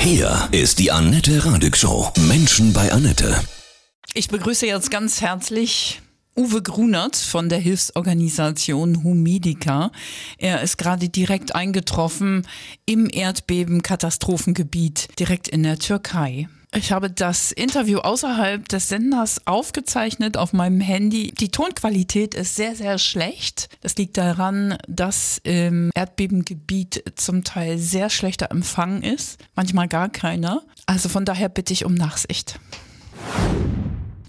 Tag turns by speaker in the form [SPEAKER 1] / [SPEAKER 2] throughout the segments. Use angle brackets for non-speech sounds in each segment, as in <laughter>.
[SPEAKER 1] Hier ist die Annette Radig Show. Menschen bei Annette.
[SPEAKER 2] Ich begrüße jetzt ganz herzlich Uwe Grunert von der Hilfsorganisation Humedica. Er ist gerade direkt eingetroffen im Erdbeben-Katastrophengebiet direkt in der Türkei. Ich habe das Interview außerhalb des Senders aufgezeichnet auf meinem Handy. Die Tonqualität ist sehr, sehr schlecht. Das liegt daran, dass im Erdbebengebiet zum Teil sehr schlechter Empfang ist, manchmal gar keiner. Also von daher bitte ich um Nachsicht.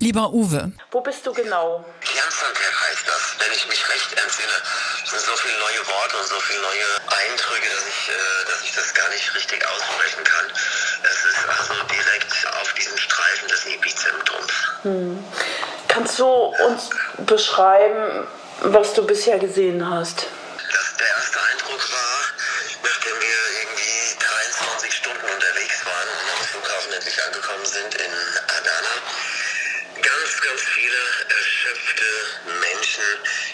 [SPEAKER 2] Lieber Uwe.
[SPEAKER 3] Wo bist du genau?
[SPEAKER 4] Jansanker heißt das, wenn ich mich recht entsinne. Es sind so viele neue Worte und so viele neue Eindrücke, dass ich, äh, dass ich das gar nicht richtig aussprechen kann. Es ist also direkt auf diesem Streifen des Epizentrums.
[SPEAKER 3] Hm. Kannst du uns beschreiben, was du bisher gesehen hast?
[SPEAKER 4] Erschöpfte Menschen,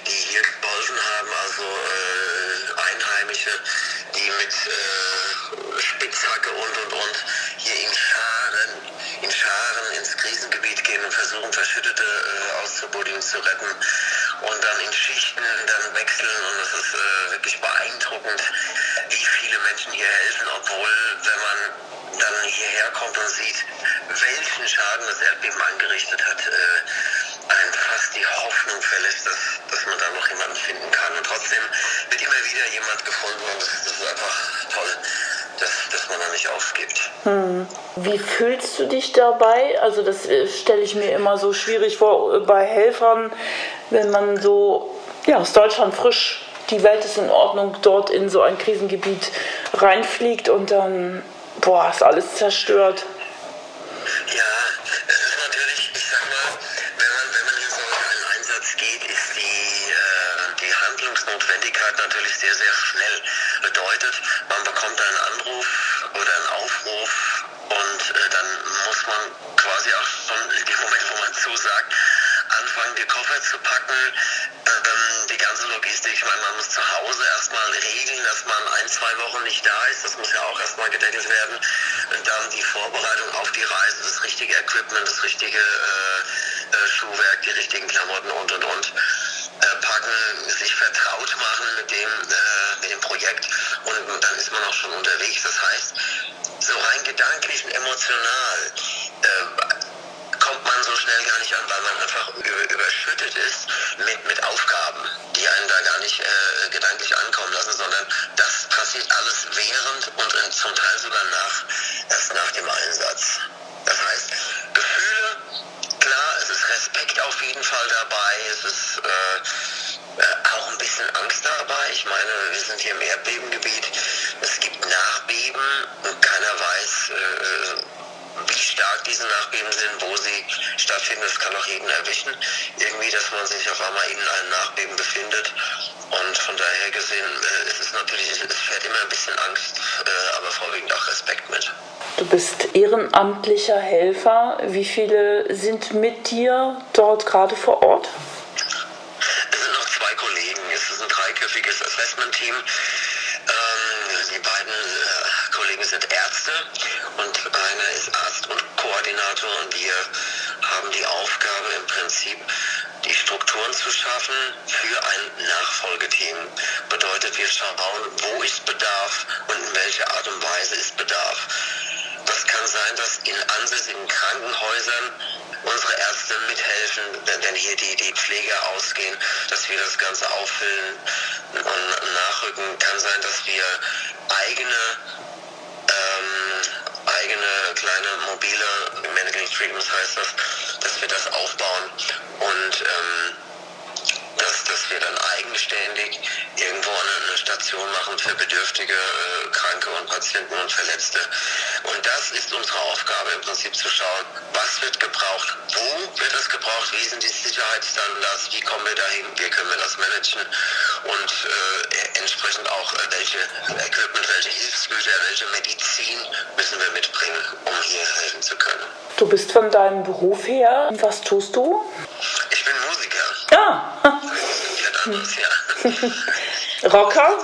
[SPEAKER 4] die hier geholfen haben, also äh, Einheimische, die mit äh, Spitzhacke und und und hier in Scharen, in Scharen ins Krisengebiet gehen und versuchen, Verschüttete äh, auszubuddeln, zu retten und dann in Schichten dann wechseln und es ist äh, wirklich beeindruckend, wie viele Menschen hier helfen, obwohl wenn man dann hierher kommt und sieht, welchen Schaden das Erdbeben angerichtet hat, äh, einem fast die Hoffnung verlässt, dass, dass man da noch jemanden finden kann. Und trotzdem wird immer wieder jemand gefunden und das, das ist einfach toll, dass, dass man da nicht aufgibt.
[SPEAKER 3] Hm. Wie fühlst du dich dabei? Also das äh, stelle ich mir immer so schwierig vor äh, bei Helfern, wenn man so ja, aus Deutschland frisch, die Welt ist in Ordnung, dort in so ein Krisengebiet reinfliegt und dann, boah, ist alles zerstört.
[SPEAKER 4] Muss man quasi auch schon in dem Moment, wo man zusagt, anfangen, die Koffer zu packen, ähm, die ganze Logistik. Ich meine, man muss zu Hause erstmal regeln, dass man ein, zwei Wochen nicht da ist. Das muss ja auch erstmal gedeckelt werden. Und dann die Vorbereitung auf die Reise, das richtige Equipment, das richtige äh, äh, Schuhwerk, die richtigen Klamotten und und und. Äh, packen, sich vertraut machen mit dem, äh, mit dem Projekt und dann ist man auch schon unterwegs. Das heißt, so rein gedanklich und emotional äh, kommt man so schnell gar nicht an, weil man einfach überschüttet ist mit, mit Aufgaben, die einen da gar nicht äh, gedanklich ankommen lassen, sondern das passiert alles während und zum Teil sogar nach, erst nach dem Einsatz. Das heißt, Gefühle, klar, es Respekt auf jeden Fall dabei, es ist äh, auch ein bisschen Angst dabei. Ich meine, wir sind hier im Erdbebengebiet, es gibt Nachbeben und keiner weiß, äh, wie stark diese Nachbeben sind, wo sie stattfinden. Das kann auch jeden erwischen. Irgendwie, dass man sich auf einmal in einem Nachbeben befindet. Und von daher gesehen, äh, es ist natürlich, es fährt immer ein bisschen Angst, äh, aber vorwiegend auch Respekt mit.
[SPEAKER 3] Du bist ehrenamtlicher Helfer. Wie viele sind mit dir dort gerade vor Ort?
[SPEAKER 4] Es sind noch zwei Kollegen. Es ist ein dreiköpfiges Assessment-Team. Ähm, die beiden äh, Kollegen sind Ärzte und einer ist Arzt und Koordinator und wir haben die Aufgabe im Prinzip die Strukturen zu schaffen für ein Nachfolgeteam. Bedeutet, wir schauen, wo ist Bedarf und in welcher Art und Weise ist Bedarf. Das kann sein, dass in ansässigen Krankenhäusern unsere Ärzte mithelfen, wenn hier die, die Pfleger ausgehen, dass wir das Ganze auffüllen und nachrücken. Kann sein, dass wir eigene kleine mobile Medical Treatments heißt das, dass wir das aufbauen. Und ähm, dass, wir dann eigenständig irgendwo eine, eine Station machen für bedürftige äh, Kranke und Patienten und Verletzte. Und das ist unsere Aufgabe im Prinzip zu schauen, was wird gebraucht, wo wird es gebraucht, wie sind die Sicherheitsstandards, wie kommen wir dahin, wie können wir das managen und äh, entsprechend auch äh, welche Equipment, welche Hilfsgüter, welche Medizin müssen wir mitbringen, um hier helfen zu können.
[SPEAKER 3] Du bist von deinem Beruf her, was tust du?
[SPEAKER 4] Ich bin Musiker.
[SPEAKER 3] Ja.
[SPEAKER 4] Ja. <laughs>
[SPEAKER 3] Rocker?
[SPEAKER 4] Rocker,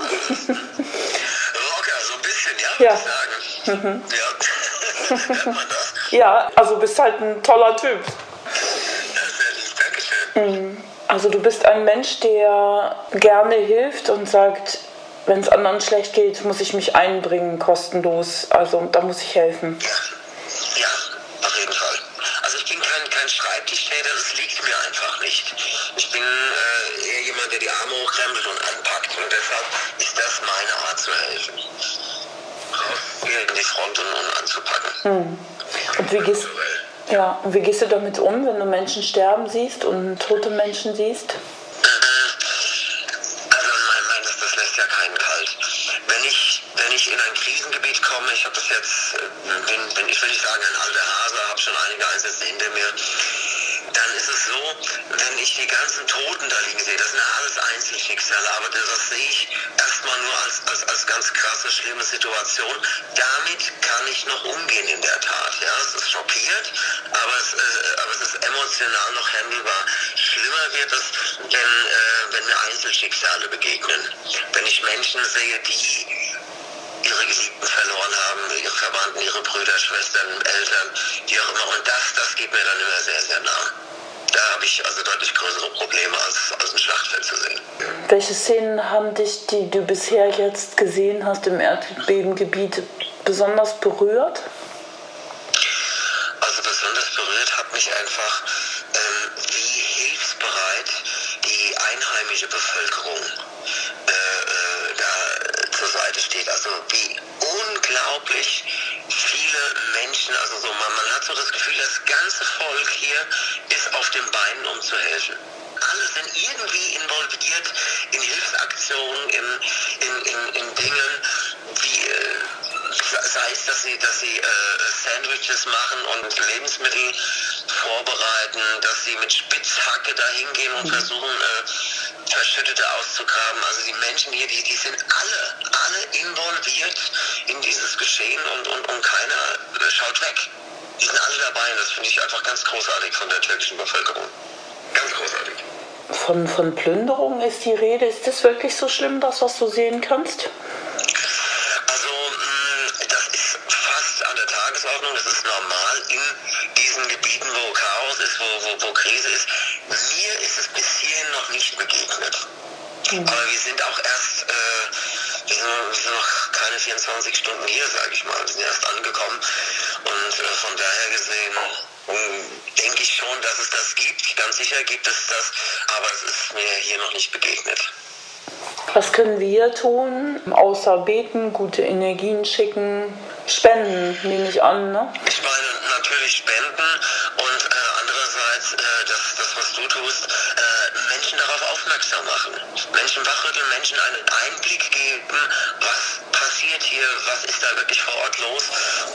[SPEAKER 4] so ein bisschen, ja,
[SPEAKER 3] Ja.
[SPEAKER 4] ich sagen. Ja. <laughs> Man das?
[SPEAKER 3] Ja, also bist halt ein toller Typ.
[SPEAKER 4] Ja, Dankeschön.
[SPEAKER 3] Also du bist ein Mensch, der gerne hilft und sagt, wenn es anderen schlecht geht, muss ich mich einbringen, kostenlos. Also da muss ich helfen.
[SPEAKER 4] Ja, deshalb ist das meine Art zu helfen. In die Front und, und anzupacken.
[SPEAKER 3] Und wie gehst, ja, und wie gehst du damit um, wenn du Menschen sterben siehst und tote Menschen siehst?
[SPEAKER 4] Also mein, mein, das, das lässt ja keinen kalt. Wenn ich, wenn ich in ein Krisengebiet komme, ich habe das jetzt, äh, bin, bin, ich will nicht sagen ein alter Hase, habe schon einige Einsätze hinter mir, dann ist es so, wenn ich die ganzen Toten sehe, das sind alles Einzelschicksale, aber das, sehe ich erstmal nur als, als, als ganz krasse, schlimme Situation. Damit kann ich noch umgehen in der Tat. Ja, es ist schockiert, aber es, äh, aber es ist emotional noch handelbar. Schlimmer wird es, wenn, äh, wenn mir Einzelschicksale begegnen. Wenn ich Menschen sehe, die ihre Geliebten verloren haben, ihre Verwandten, ihre Brüder, Schwestern, Eltern, wie auch immer. Und das, das geht mir dann immer sehr, sehr nah. Da habe ich also deutlich größere Probleme, als, als ein Schlachtfeld zu sehen.
[SPEAKER 3] Welche Szenen haben dich, die du bisher jetzt gesehen hast im Erdbebengebiet, besonders berührt?
[SPEAKER 4] Das Gefühl, das ganze Volk hier ist auf den Beinen, um zu helfen. Alle sind irgendwie involviert in Hilfsaktionen, in, in, in, in Dingen, wie äh, sei es, dass sie, dass sie äh, Sandwiches machen und Lebensmittel vorbereiten, dass sie mit Spitzhacke dahin gehen und versuchen, äh, Verschüttete auszugraben. Also die Menschen hier, die, die sind alle, alle involviert in dieses Geschehen und, und, und keiner äh, schaut weg. Die sind alle dabei und das finde ich einfach ganz großartig von der türkischen Bevölkerung. Ganz großartig.
[SPEAKER 3] Von, von Plünderung ist die Rede. Ist das wirklich so schlimm, das, was du sehen kannst?
[SPEAKER 4] Also mh, das ist fast an der Tagesordnung, das ist normal in diesen Gebieten, wo Chaos ist, wo, wo, wo Krise ist. Mir ist es bis hierhin noch nicht begegnet. Aber wir sind auch erst, äh, wir, sind, wir sind noch keine 24 Stunden hier, sage ich mal. Wir sind erst angekommen. Und äh, von daher gesehen ähm, denke ich schon, dass es das gibt. Ganz sicher gibt es das, aber es ist mir hier noch nicht begegnet.
[SPEAKER 3] Was können wir tun, außer beten, gute Energien schicken, spenden, nehme ich an, ne?
[SPEAKER 4] Ich meine natürlich spenden Menschen wachrütteln, Menschen einen Einblick geben, was passiert hier, was ist da wirklich vor Ort los.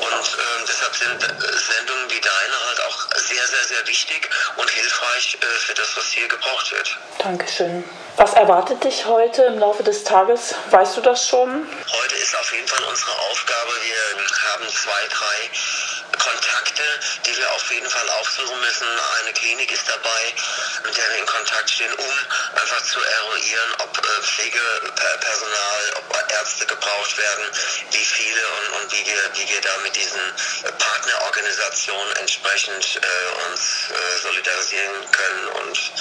[SPEAKER 4] Und ähm, deshalb sind äh, Sendungen wie deine halt auch sehr, sehr, sehr wichtig und hilfreich äh, für das, was hier gebraucht wird.
[SPEAKER 3] Dankeschön. Was erwartet dich heute im Laufe des Tages? Weißt du das schon?
[SPEAKER 4] Heute ist auf jeden Fall unsere Aufgabe. Wir haben zwei, drei auf jeden Fall aufsuchen müssen. Eine Klinik ist dabei, mit der wir in Kontakt stehen, um einfach zu eruieren, ob äh, Pflegepersonal, ob Ärzte gebraucht werden, wie viele und, und wie, wir, wie wir da mit diesen Partnerorganisationen entsprechend äh, uns äh, solidarisieren können und,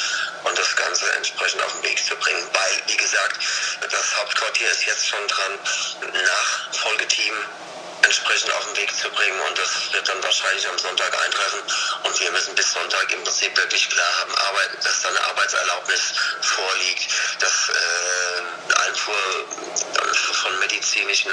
[SPEAKER 4] und das Ganze entsprechend auf den Weg zu bringen. Weil, wie gesagt, das Hauptquartier ist jetzt schon dran, ein Nachfolgeteam entsprechend auf den Weg zu bringen. Und das wird dann wahrscheinlich am Sonntag eintreffen und wir müssen bis Sonntag im Prinzip wirklich klar haben, Arbeit, dass da eine Arbeitserlaubnis vorliegt, dass äh, Einfuhr von medizinischen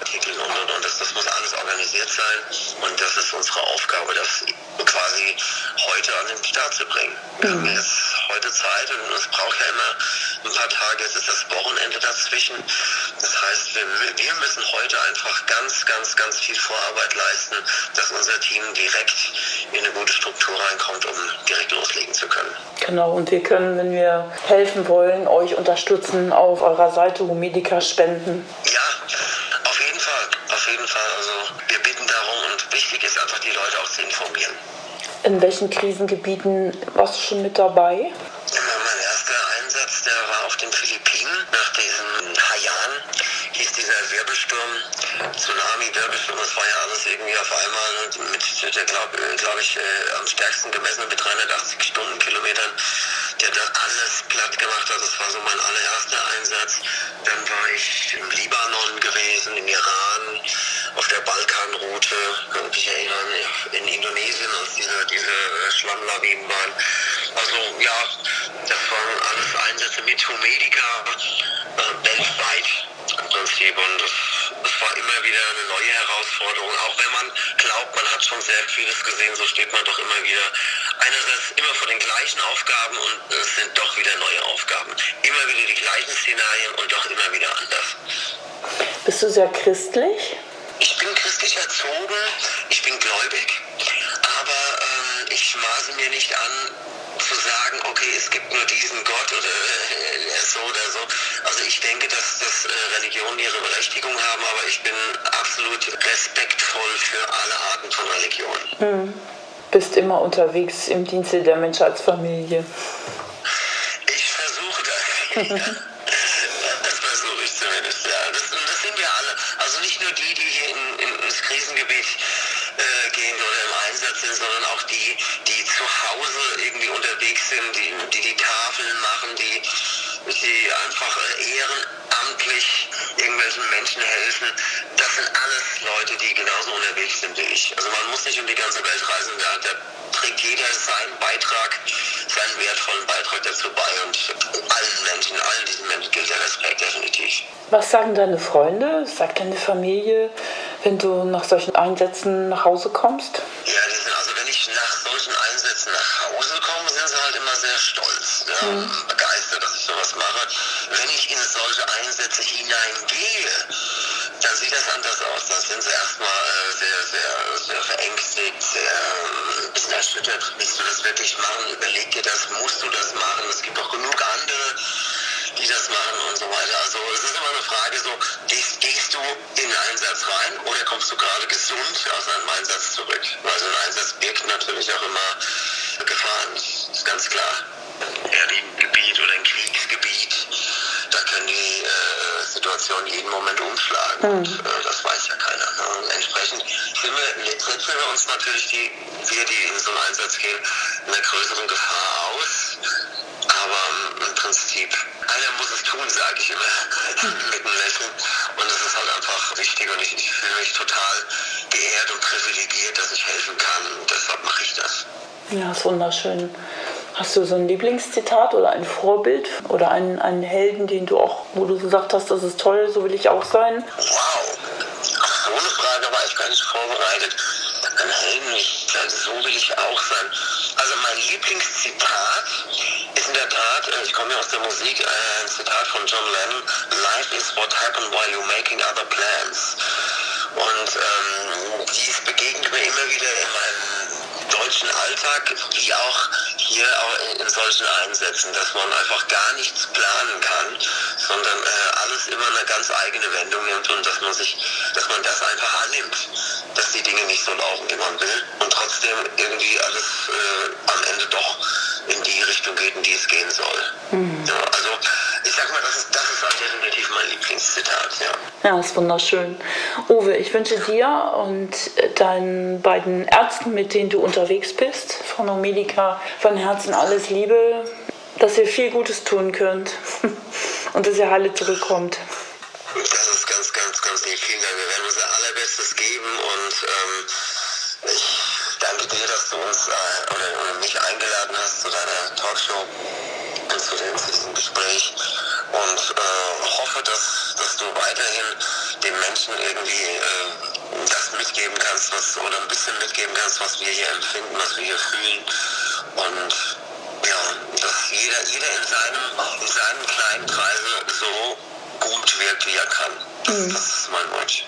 [SPEAKER 4] Artikeln und und und, das, das muss alles organisiert sein und das ist unsere Aufgabe, das quasi heute an den Start zu bringen. Wir haben jetzt heute Zeit und es braucht ja immer ein paar Tage, jetzt ist das Wochenende dazwischen. Das heißt, wir, wir müssen heute einfach ganz, ganz, ganz viel Vorarbeit leisten, dass unser Team direkt in eine gute Struktur reinkommt, um direkt loslegen zu können.
[SPEAKER 3] Genau, und wir können, wenn wir helfen wollen, euch unterstützen, auf eurer Seite Humedica spenden.
[SPEAKER 4] Ja, auf jeden Fall, auf jeden Fall. Also wir bitten darum und wichtig ist einfach, die Leute auch zu informieren.
[SPEAKER 3] In welchen Krisengebieten warst du schon mit dabei?
[SPEAKER 4] Ja, Mein erster Einsatz, der war auf den Philippinen. Nach diesem Haiyan hieß dieser Wirbelsturm, Tsunami, Wirbelsturm, das war ja alles irgendwie auf einmal mit, der glaube glaub ich, äh, am stärksten gemessen mit 380 Stundenkilometern, der da alles platt gemacht hat. Das war so mein allererster Einsatz. Dann war ich im Libanon gewesen, im Iran, auf der Balkanroute, kann mich erinnern, in Indonesien, als diese, diese Schlammlawinen waren. Also ja, das waren alles Einsätze mit Humedica äh, weltweit Prinzip. Und das war immer wieder eine neue Herausforderung. Auch wenn man glaubt, man hat schon sehr vieles gesehen, so steht man doch immer wieder einerseits immer vor den gleichen Aufgaben und es sind doch wieder neue Aufgaben. Immer wieder die gleichen Szenarien und doch immer wieder anders.
[SPEAKER 3] Bist du sehr christlich?
[SPEAKER 4] Ich bin christlich erzogen, ich bin gläubig, aber ähm, ich maße mir nicht an, zu sagen, okay, es gibt nur diesen Gott oder äh, so oder so. Also ich denke, dass, dass äh, Religionen ihre Berechtigung haben, aber ich bin absolut respektvoll für alle Arten von Religionen.
[SPEAKER 3] Mhm. Bist immer unterwegs im Dienste der Menschheitsfamilie.
[SPEAKER 4] Ich versuche das. <laughs> das sondern auch die, die zu Hause irgendwie unterwegs sind, die die, die Tafeln machen, die, die einfach ehrenamtlich irgendwelchen Menschen helfen. Das sind alles Leute, die genauso unterwegs sind wie ich. Also man muss nicht um die ganze Welt reisen, da, da trägt jeder seinen Beitrag, seinen wertvollen Beitrag dazu bei und allen Menschen, allen diesen Menschen gilt der Respekt definitiv.
[SPEAKER 3] Was sagen deine Freunde, sagt deine Familie, wenn du nach solchen Einsätzen nach Hause kommst?
[SPEAKER 4] Ja, die sind, also wenn ich nach solchen Einsätzen nach Hause komme, sind sie halt immer sehr stolz, ja, mhm. begeistert, dass ich sowas mache. Wenn ich in solche Einsätze hineingehe, dann sieht das anders aus. Dann sind sie erstmal äh, sehr, sehr, sehr verängstigt, sehr ein bisschen erschüttert. Willst du das wirklich machen? Überleg dir das, musst du das machen? Es gibt auch genug andere die das machen und so weiter. Also es ist immer eine Frage so, gehst, gehst du in den Einsatz rein oder kommst du gerade gesund aus einem Einsatz zurück? Weil so ein Einsatz birgt natürlich auch immer Gefahren, ist ganz klar. Erdbebengebiet oder ein Kriegsgebiet, da können die äh, Situationen jeden Moment umschlagen. Mhm. Und, äh, das weiß ja keiner. Ne? Und entsprechend sind wir, setzen wir uns natürlich, die, wir, die in so einen Einsatz gehen, einer größeren Gefahr aus. Aber im Prinzip, tun, sage ich immer mit einem Lächeln. Und es ist halt einfach wichtig und ich, ich fühle mich total geehrt und privilegiert, dass ich helfen kann. Und deshalb mache ich das.
[SPEAKER 3] Ja, ist wunderschön. Hast du so ein Lieblingszitat oder ein Vorbild oder einen, einen Helden, den du auch, wo du gesagt hast, das ist toll, so will ich auch sein?
[SPEAKER 4] Wow, auf so eine Frage war ich gar nicht vorbereitet. Ein Helden, so will ich auch sein. Also mein Lieblingszitat komme ja aus der Musik, äh, ein Zitat von John Lennon, Life is what happened while you're making other plans. Und ähm, dies begegnet mir immer wieder in meinem deutschen Alltag, wie auch hier auch in solchen Einsätzen, dass man einfach gar nichts planen kann, sondern äh, alles immer eine ganz eigene Wendung nimmt und dass man sich, dass man das einfach annimmt, dass die Dinge nicht so laufen, wie man will und trotzdem irgendwie alles äh, am Ende doch in die Richtung geht, in die es gehen soll. Mhm. Also ich sag mal, das ist, das ist halt definitiv mein Lieblingszitat, ja.
[SPEAKER 3] Ja, ist wunderschön. Uwe, ich wünsche dir und deinen beiden Ärzten, mit denen du unterwegs bist, von Omedica, von Herzen alles Liebe, dass ihr viel Gutes tun könnt <laughs> und dass ihr heile zurückkommt.
[SPEAKER 4] Dass du uns äh, oder, oder, mich eingeladen hast zu deiner Talkshow und zu, dem, diesem Gespräch und äh, hoffe, dass, dass du weiterhin den Menschen irgendwie äh, das mitgeben kannst, was oder ein bisschen mitgeben kannst, was wir hier empfinden, was wir hier fühlen und ja, dass jeder, jeder in seinem, in seinem kleinen Kreise so gut wirkt, wie er kann. Das, mhm. das ist mein Wunsch.